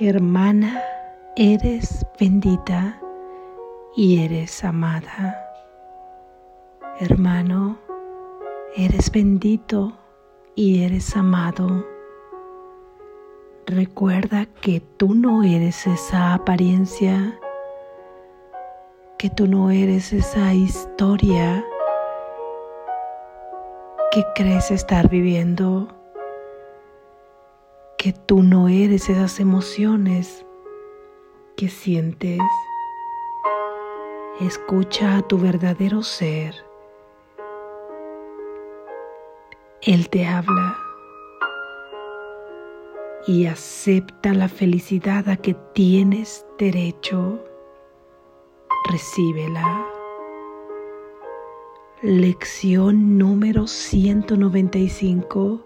Hermana, eres bendita y eres amada. Hermano, eres bendito y eres amado. Recuerda que tú no eres esa apariencia, que tú no eres esa historia que crees estar viviendo que tú no eres esas emociones que sientes. Escucha a tu verdadero ser. Él te habla y acepta la felicidad a que tienes derecho. Recíbela. Lección número 195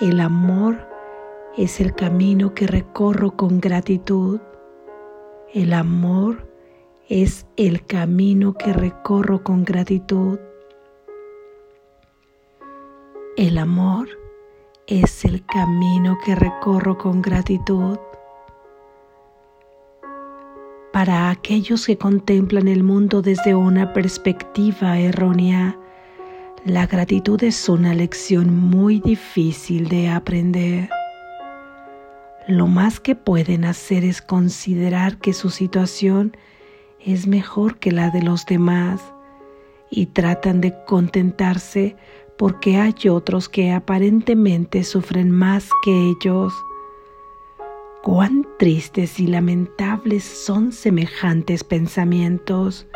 el amor es el camino que recorro con gratitud. El amor es el camino que recorro con gratitud. El amor es el camino que recorro con gratitud. Para aquellos que contemplan el mundo desde una perspectiva errónea, la gratitud es una lección muy difícil de aprender. Lo más que pueden hacer es considerar que su situación es mejor que la de los demás y tratan de contentarse porque hay otros que aparentemente sufren más que ellos. Cuán tristes y lamentables son semejantes pensamientos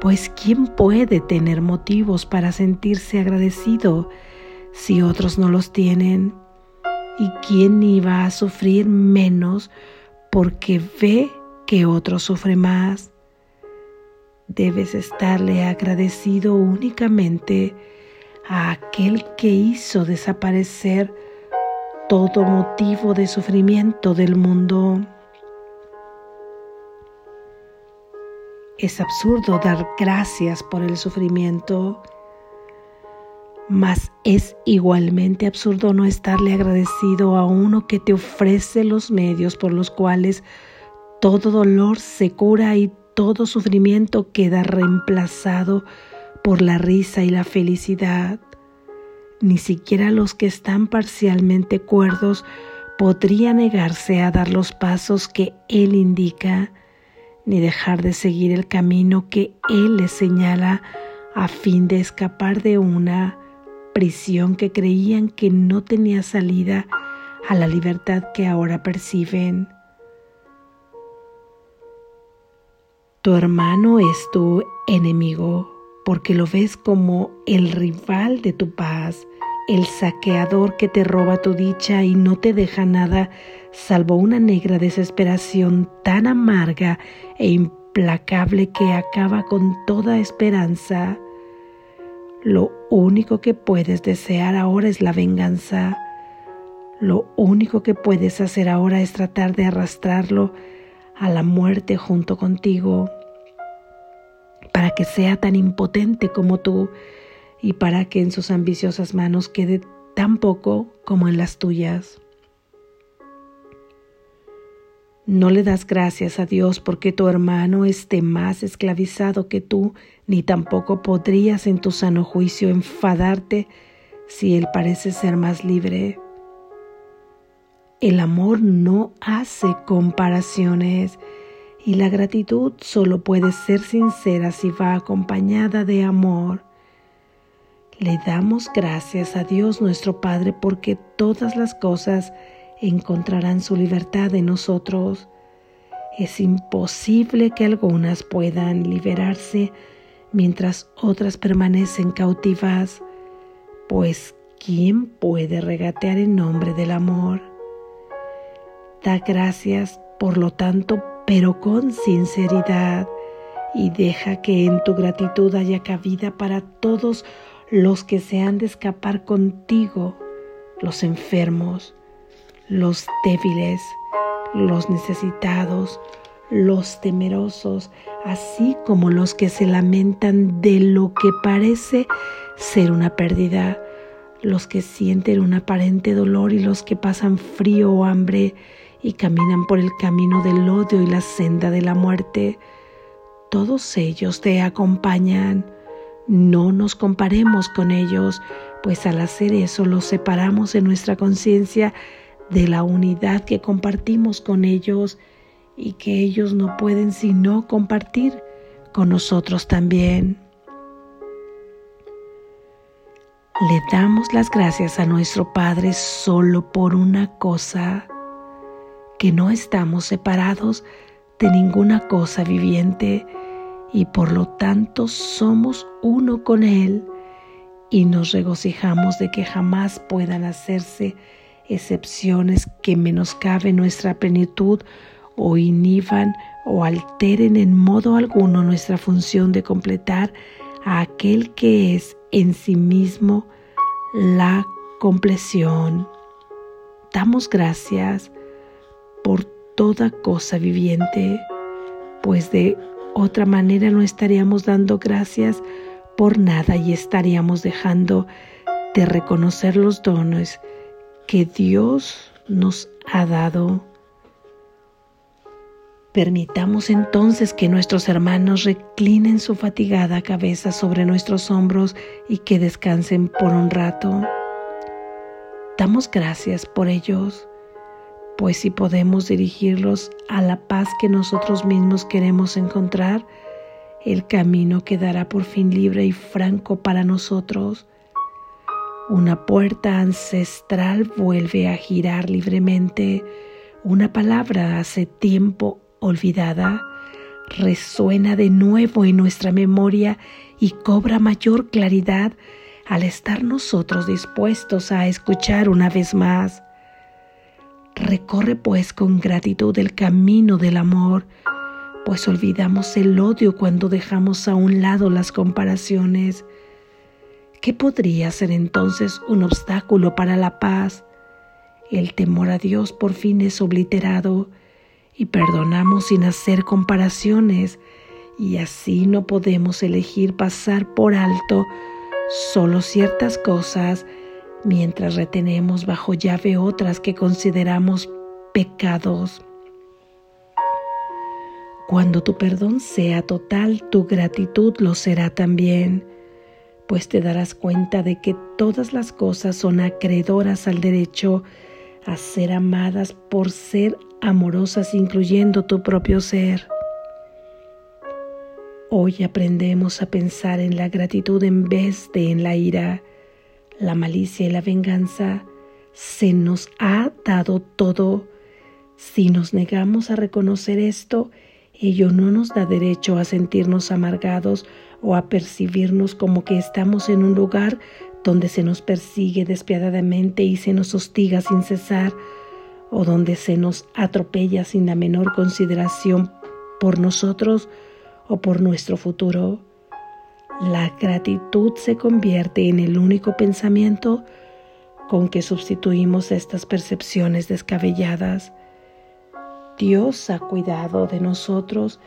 pues ¿quién puede tener motivos para sentirse agradecido si otros no los tienen? ¿Y quién iba a sufrir menos porque ve que otro sufre más? Debes estarle agradecido únicamente a aquel que hizo desaparecer todo motivo de sufrimiento del mundo. Es absurdo dar gracias por el sufrimiento, mas es igualmente absurdo no estarle agradecido a uno que te ofrece los medios por los cuales todo dolor se cura y todo sufrimiento queda reemplazado por la risa y la felicidad. Ni siquiera los que están parcialmente cuerdos podría negarse a dar los pasos que Él indica ni dejar de seguir el camino que Él les señala a fin de escapar de una prisión que creían que no tenía salida a la libertad que ahora perciben. Tu hermano es tu enemigo porque lo ves como el rival de tu paz, el saqueador que te roba tu dicha y no te deja nada salvo una negra desesperación tan amarga e implacable que acaba con toda esperanza. Lo único que puedes desear ahora es la venganza. Lo único que puedes hacer ahora es tratar de arrastrarlo a la muerte junto contigo, para que sea tan impotente como tú y para que en sus ambiciosas manos quede tan poco como en las tuyas. No le das gracias a Dios porque tu hermano esté más esclavizado que tú, ni tampoco podrías en tu sano juicio enfadarte si él parece ser más libre. El amor no hace comparaciones y la gratitud solo puede ser sincera si va acompañada de amor. Le damos gracias a Dios nuestro Padre porque todas las cosas encontrarán su libertad en nosotros. Es imposible que algunas puedan liberarse mientras otras permanecen cautivas, pues ¿quién puede regatear en nombre del amor? Da gracias, por lo tanto, pero con sinceridad, y deja que en tu gratitud haya cabida para todos los que se han de escapar contigo, los enfermos, los débiles, los necesitados, los temerosos, así como los que se lamentan de lo que parece ser una pérdida, los que sienten un aparente dolor y los que pasan frío o hambre y caminan por el camino del odio y la senda de la muerte. Todos ellos te acompañan. No nos comparemos con ellos, pues al hacer eso los separamos en nuestra conciencia de la unidad que compartimos con ellos y que ellos no pueden sino compartir con nosotros también. Le damos las gracias a nuestro Padre solo por una cosa, que no estamos separados de ninguna cosa viviente y por lo tanto somos uno con Él y nos regocijamos de que jamás puedan hacerse excepciones que menoscaben nuestra plenitud o inhiban o alteren en modo alguno nuestra función de completar a aquel que es en sí mismo la compleción. Damos gracias por toda cosa viviente, pues de otra manera no estaríamos dando gracias por nada y estaríamos dejando de reconocer los dones que Dios nos ha dado. Permitamos entonces que nuestros hermanos reclinen su fatigada cabeza sobre nuestros hombros y que descansen por un rato. Damos gracias por ellos, pues si podemos dirigirlos a la paz que nosotros mismos queremos encontrar, el camino quedará por fin libre y franco para nosotros. Una puerta ancestral vuelve a girar libremente. Una palabra hace tiempo olvidada resuena de nuevo en nuestra memoria y cobra mayor claridad al estar nosotros dispuestos a escuchar una vez más. Recorre pues con gratitud el camino del amor, pues olvidamos el odio cuando dejamos a un lado las comparaciones. ¿Qué podría ser entonces un obstáculo para la paz? El temor a Dios por fin es obliterado y perdonamos sin hacer comparaciones y así no podemos elegir pasar por alto solo ciertas cosas mientras retenemos bajo llave otras que consideramos pecados. Cuando tu perdón sea total, tu gratitud lo será también, pues te darás cuenta de que todas las cosas son acreedoras al derecho a ser amadas por ser amorosas incluyendo tu propio ser. Hoy aprendemos a pensar en la gratitud en vez de en la ira, la malicia y la venganza. Se nos ha dado todo. Si nos negamos a reconocer esto, ello no nos da derecho a sentirnos amargados o a percibirnos como que estamos en un lugar donde se nos persigue despiadadamente y se nos hostiga sin cesar o donde se nos atropella sin la menor consideración por nosotros o por nuestro futuro. La gratitud se convierte en el único pensamiento con que sustituimos estas percepciones descabelladas. Dios ha cuidado de nosotros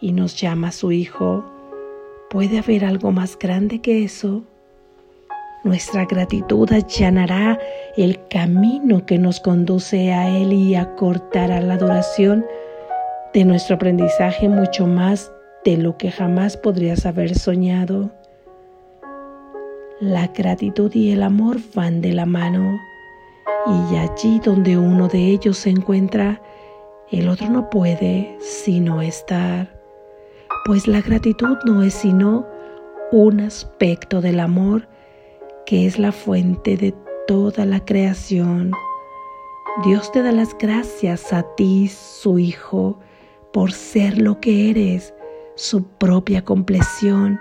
y nos llama su Hijo. ¿Puede haber algo más grande que eso? Nuestra gratitud allanará el camino que nos conduce a Él y acortará la duración de nuestro aprendizaje mucho más de lo que jamás podrías haber soñado. La gratitud y el amor van de la mano y allí donde uno de ellos se encuentra, el otro no puede sino estar, pues la gratitud no es sino un aspecto del amor que es la fuente de toda la creación. Dios te da las gracias a ti, su Hijo, por ser lo que eres, su propia compleción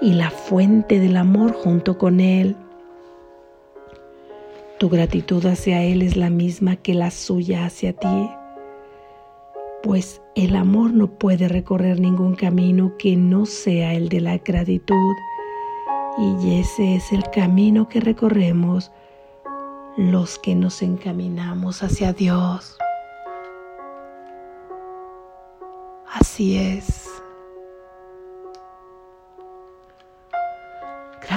y la fuente del amor junto con Él. Tu gratitud hacia Él es la misma que la suya hacia ti, pues el amor no puede recorrer ningún camino que no sea el de la gratitud y ese es el camino que recorremos los que nos encaminamos hacia Dios. Así es.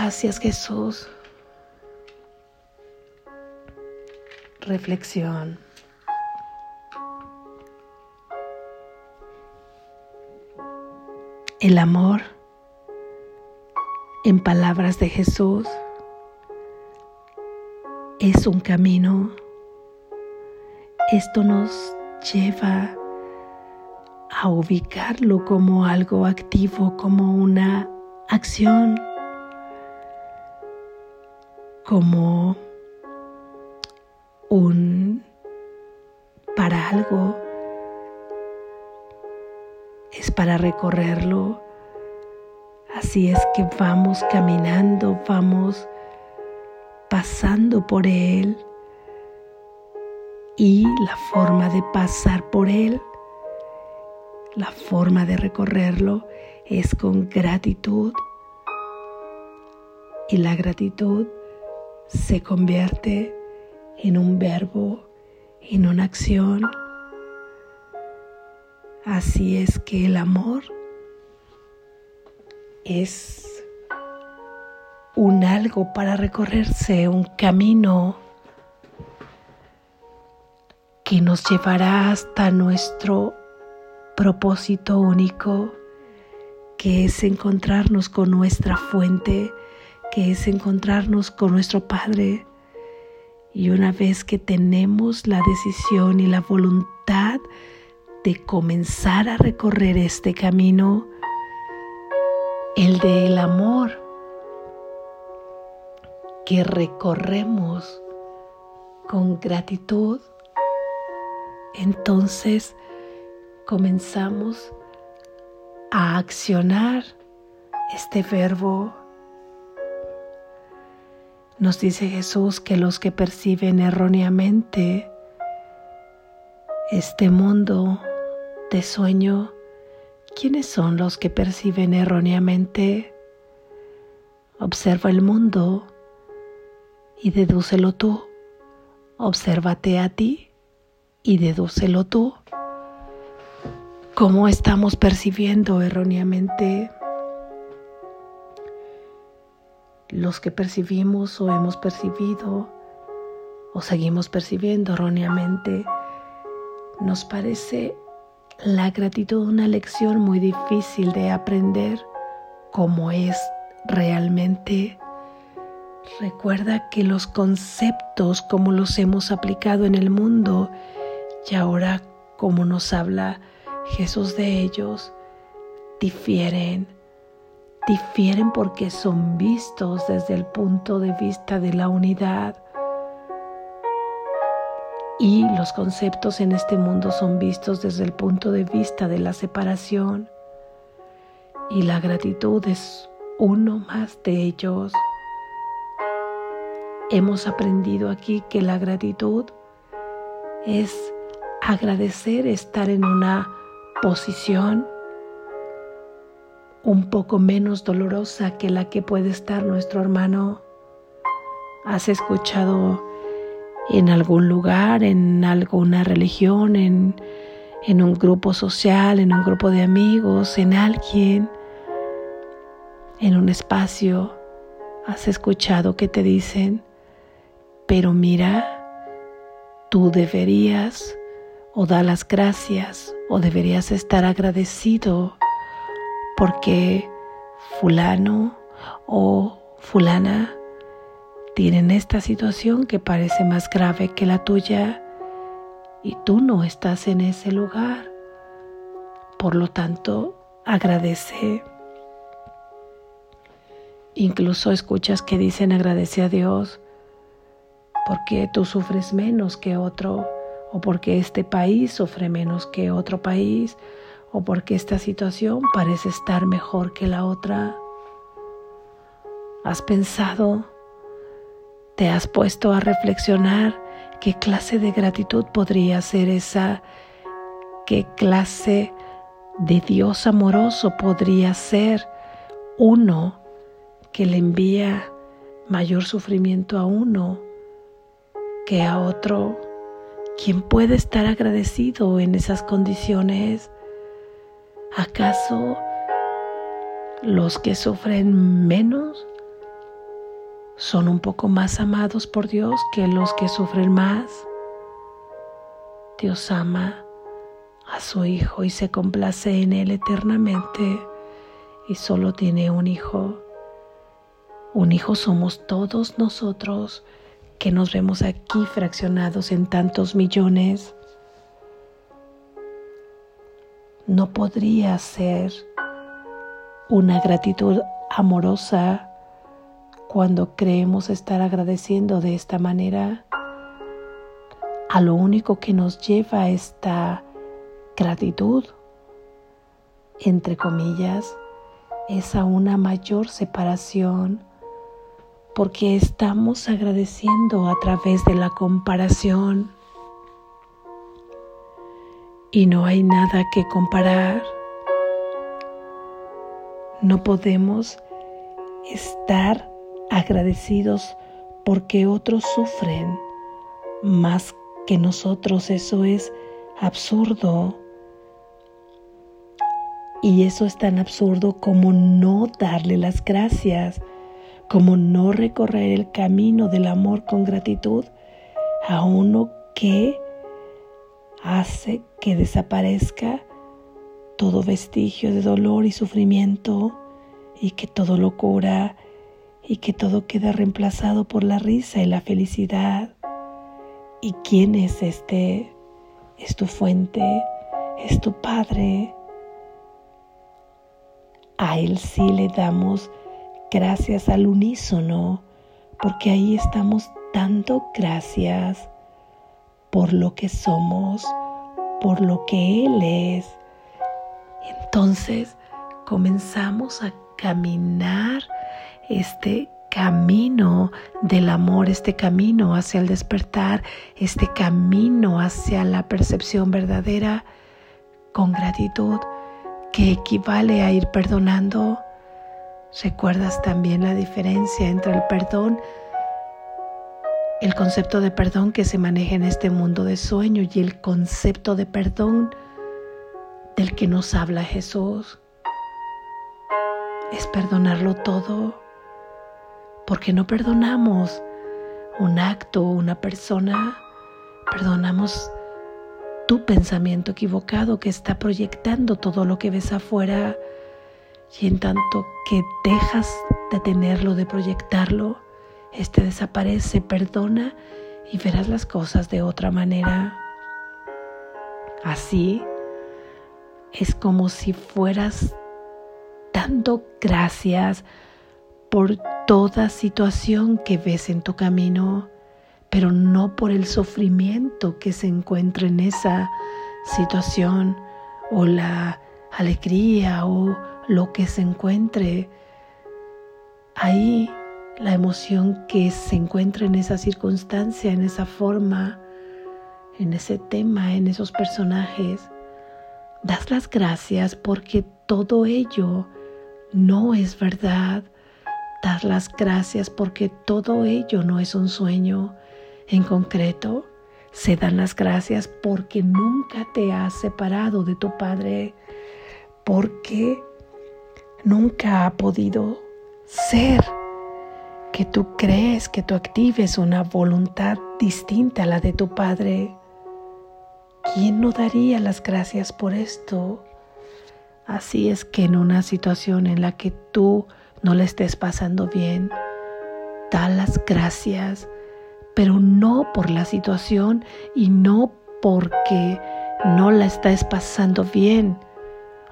Gracias Jesús. reflexión. El amor, en palabras de Jesús, es un camino. Esto nos lleva a ubicarlo como algo activo, como una acción, como un para algo, es para recorrerlo. Así es que vamos caminando, vamos pasando por él. Y la forma de pasar por él, la forma de recorrerlo es con gratitud. Y la gratitud se convierte en un verbo, en una acción. Así es que el amor es un algo para recorrerse, un camino que nos llevará hasta nuestro propósito único, que es encontrarnos con nuestra fuente, que es encontrarnos con nuestro Padre, y una vez que tenemos la decisión y la voluntad de comenzar a recorrer este camino, el del amor que recorremos con gratitud, entonces comenzamos a accionar este verbo nos dice Jesús que los que perciben erróneamente este mundo de sueño, ¿quiénes son los que perciben erróneamente? Observa el mundo y dedúcelo tú. Obsérvate a ti y dedúcelo tú. ¿Cómo estamos percibiendo erróneamente los que percibimos o hemos percibido o seguimos percibiendo erróneamente, nos parece la gratitud una lección muy difícil de aprender como es realmente. Recuerda que los conceptos como los hemos aplicado en el mundo y ahora como nos habla Jesús de ellos, difieren difieren porque son vistos desde el punto de vista de la unidad. Y los conceptos en este mundo son vistos desde el punto de vista de la separación. Y la gratitud es uno más de ellos. Hemos aprendido aquí que la gratitud es agradecer estar en una posición un poco menos dolorosa que la que puede estar nuestro hermano. ¿Has escuchado en algún lugar, en alguna religión, en, en un grupo social, en un grupo de amigos, en alguien, en un espacio? ¿Has escuchado que te dicen, pero mira, tú deberías o da las gracias o deberías estar agradecido porque fulano o fulana tienen esta situación que parece más grave que la tuya y tú no estás en ese lugar. Por lo tanto, agradece. Incluso escuchas que dicen agradece a Dios porque tú sufres menos que otro o porque este país sufre menos que otro país o porque esta situación parece estar mejor que la otra. ¿Has pensado? ¿Te has puesto a reflexionar qué clase de gratitud podría ser esa? ¿Qué clase de Dios amoroso podría ser uno que le envía mayor sufrimiento a uno que a otro? ¿Quién puede estar agradecido en esas condiciones? ¿Acaso los que sufren menos son un poco más amados por Dios que los que sufren más? Dios ama a su Hijo y se complace en Él eternamente y solo tiene un Hijo. Un Hijo somos todos nosotros que nos vemos aquí fraccionados en tantos millones. No podría ser una gratitud amorosa cuando creemos estar agradeciendo de esta manera. A lo único que nos lleva esta gratitud, entre comillas, es a una mayor separación, porque estamos agradeciendo a través de la comparación y no hay nada que comparar. No podemos estar agradecidos porque otros sufren más que nosotros. Eso es absurdo. Y eso es tan absurdo como no darle las gracias, como no recorrer el camino del amor con gratitud a uno que hace que desaparezca todo vestigio de dolor y sufrimiento y que todo lo cura y que todo queda reemplazado por la risa y la felicidad. ¿Y quién es este? Es tu fuente, es tu Padre. A Él sí le damos gracias al unísono, porque ahí estamos dando gracias por lo que somos, por lo que Él es. Entonces comenzamos a caminar este camino del amor, este camino hacia el despertar, este camino hacia la percepción verdadera con gratitud que equivale a ir perdonando. ¿Recuerdas también la diferencia entre el perdón, el concepto de perdón que se maneja en este mundo de sueño y el concepto de perdón del que nos habla Jesús? Es perdonarlo todo, porque no perdonamos un acto o una persona, perdonamos tu pensamiento equivocado que está proyectando todo lo que ves afuera y en tanto que dejas de tenerlo, de proyectarlo, este desaparece, perdona y verás las cosas de otra manera. Así es como si fueras dando gracias por toda situación que ves en tu camino pero no por el sufrimiento que se encuentra en esa situación o la alegría o lo que se encuentre ahí, la emoción que se encuentra en esa circunstancia, en esa forma, en ese tema, en esos personajes. Das las gracias porque todo ello no es verdad. Das las gracias porque todo ello no es un sueño en concreto, se dan las gracias porque nunca te has separado de tu Padre, porque nunca ha podido ser que tú crees que tú actives una voluntad distinta a la de tu Padre. ¿Quién no daría las gracias por esto? Así es que en una situación en la que tú no le estés pasando bien, da las gracias pero no por la situación y no porque no la estás pasando bien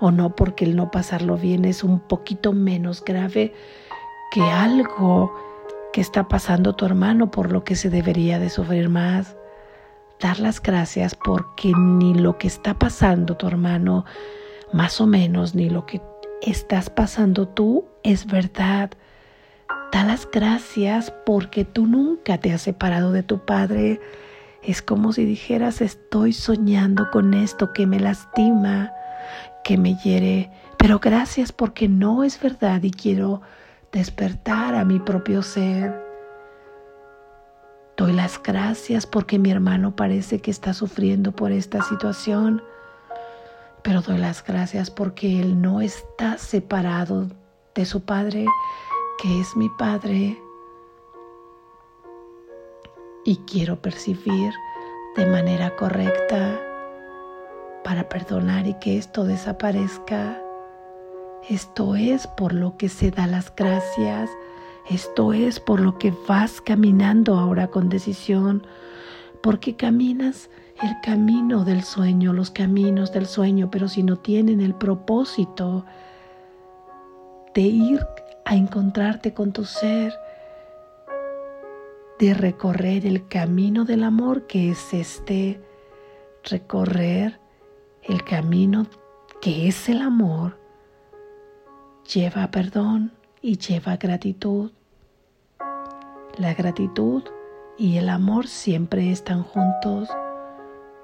o no porque el no pasarlo bien es un poquito menos grave que algo que está pasando tu hermano por lo que se debería de sufrir más. Dar las gracias porque ni lo que está pasando tu hermano, más o menos, ni lo que estás pasando tú es verdad. Da las gracias porque tú nunca te has separado de tu Padre. Es como si dijeras, estoy soñando con esto que me lastima, que me hiere, pero gracias porque no es verdad y quiero despertar a mi propio ser. Doy las gracias porque mi hermano parece que está sufriendo por esta situación, pero doy las gracias porque él no está separado de su Padre que es mi Padre y quiero percibir de manera correcta para perdonar y que esto desaparezca. Esto es por lo que se da las gracias. Esto es por lo que vas caminando ahora con decisión, porque caminas el camino del sueño, los caminos del sueño, pero si no tienen el propósito de ir a encontrarte con tu ser, de recorrer el camino del amor que es este, recorrer el camino que es el amor, lleva perdón y lleva gratitud. La gratitud y el amor siempre están juntos.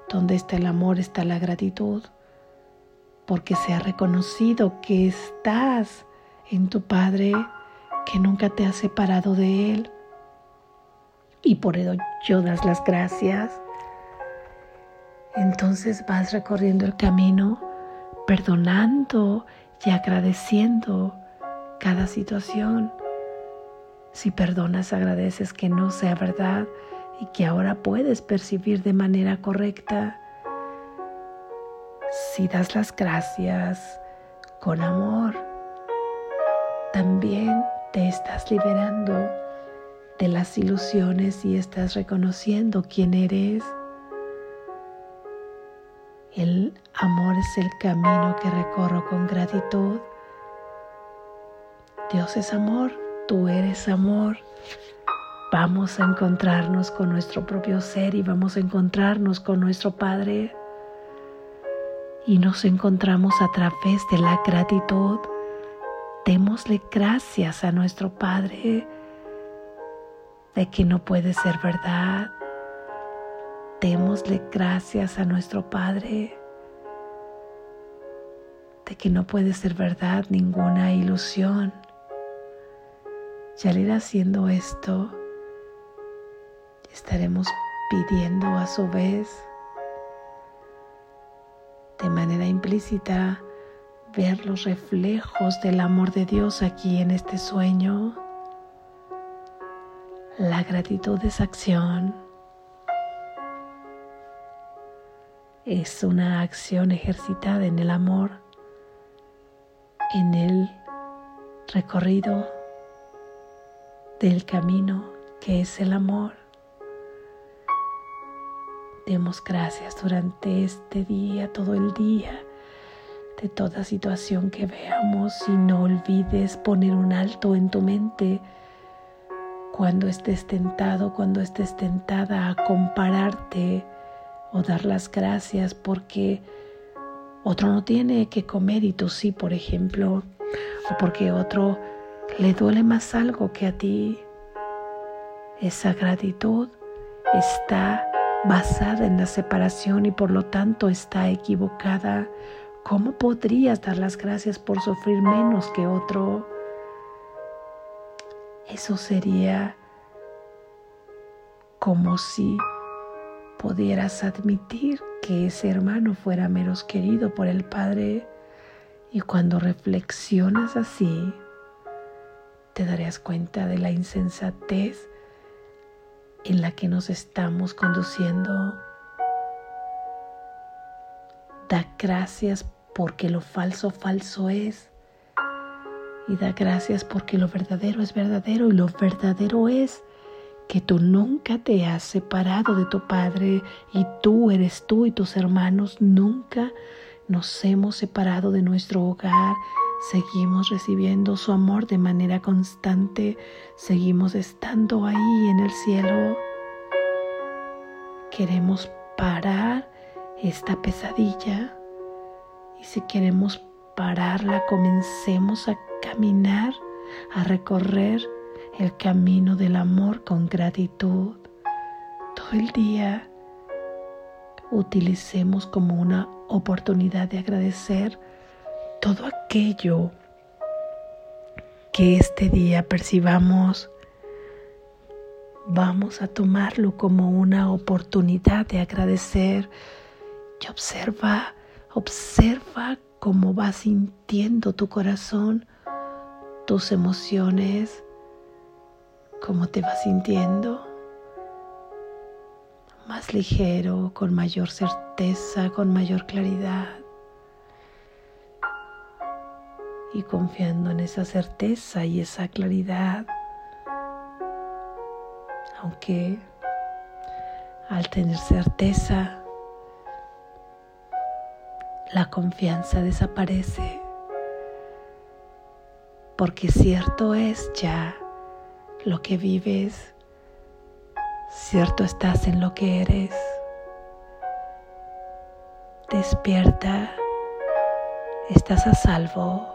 Donde está el amor está la gratitud, porque se ha reconocido que estás en tu Padre, que nunca te ha separado de Él. Y por ello das las gracias. Entonces vas recorriendo el camino, perdonando y agradeciendo cada situación. Si perdonas, agradeces que no sea verdad y que ahora puedes percibir de manera correcta. Si das las gracias con amor, también te estás liberando de las ilusiones y estás reconociendo quién eres. El amor es el camino que recorro con gratitud. Dios es amor, tú eres amor. Vamos a encontrarnos con nuestro propio ser y vamos a encontrarnos con nuestro Padre. Y nos encontramos a través de la gratitud. Démosle gracias a nuestro Padre de que no puede ser verdad. Démosle gracias a nuestro Padre de que no puede ser verdad ninguna ilusión. Y al ir haciendo esto, estaremos pidiendo a su vez de manera implícita ver los reflejos del amor de Dios aquí en este sueño. La gratitud es acción. Es una acción ejercitada en el amor, en el recorrido del camino que es el amor. Demos gracias durante este día, todo el día, de toda situación que veamos y no olvides poner un alto en tu mente cuando estés tentado, cuando estés tentada a compararte o dar las gracias porque otro no tiene que comer y tú sí, por ejemplo, o porque otro le duele más algo que a ti. Esa gratitud está basada en la separación y por lo tanto está equivocada. ¿Cómo podrías dar las gracias por sufrir menos que otro? Eso sería como si pudieras admitir que ese hermano fuera menos querido por el Padre y cuando reflexionas así, te darías cuenta de la insensatez en la que nos estamos conduciendo. Da gracias porque lo falso falso es. Y da gracias porque lo verdadero es verdadero y lo verdadero es que tú nunca te has separado de tu Padre y tú eres tú y tus hermanos nunca nos hemos separado de nuestro hogar. Seguimos recibiendo su amor de manera constante, seguimos estando ahí en el cielo. Queremos parar esta pesadilla. Y si queremos pararla, comencemos a caminar, a recorrer el camino del amor con gratitud. Todo el día utilicemos como una oportunidad de agradecer todo aquello que este día percibamos, vamos a tomarlo como una oportunidad de agradecer y observa, observa cómo va sintiendo tu corazón, tus emociones, cómo te vas sintiendo. más ligero, con mayor certeza, con mayor claridad. Y confiando en esa certeza y esa claridad, aunque al tener certeza, la confianza desaparece, porque cierto es ya lo que vives, cierto estás en lo que eres. Despierta, estás a salvo,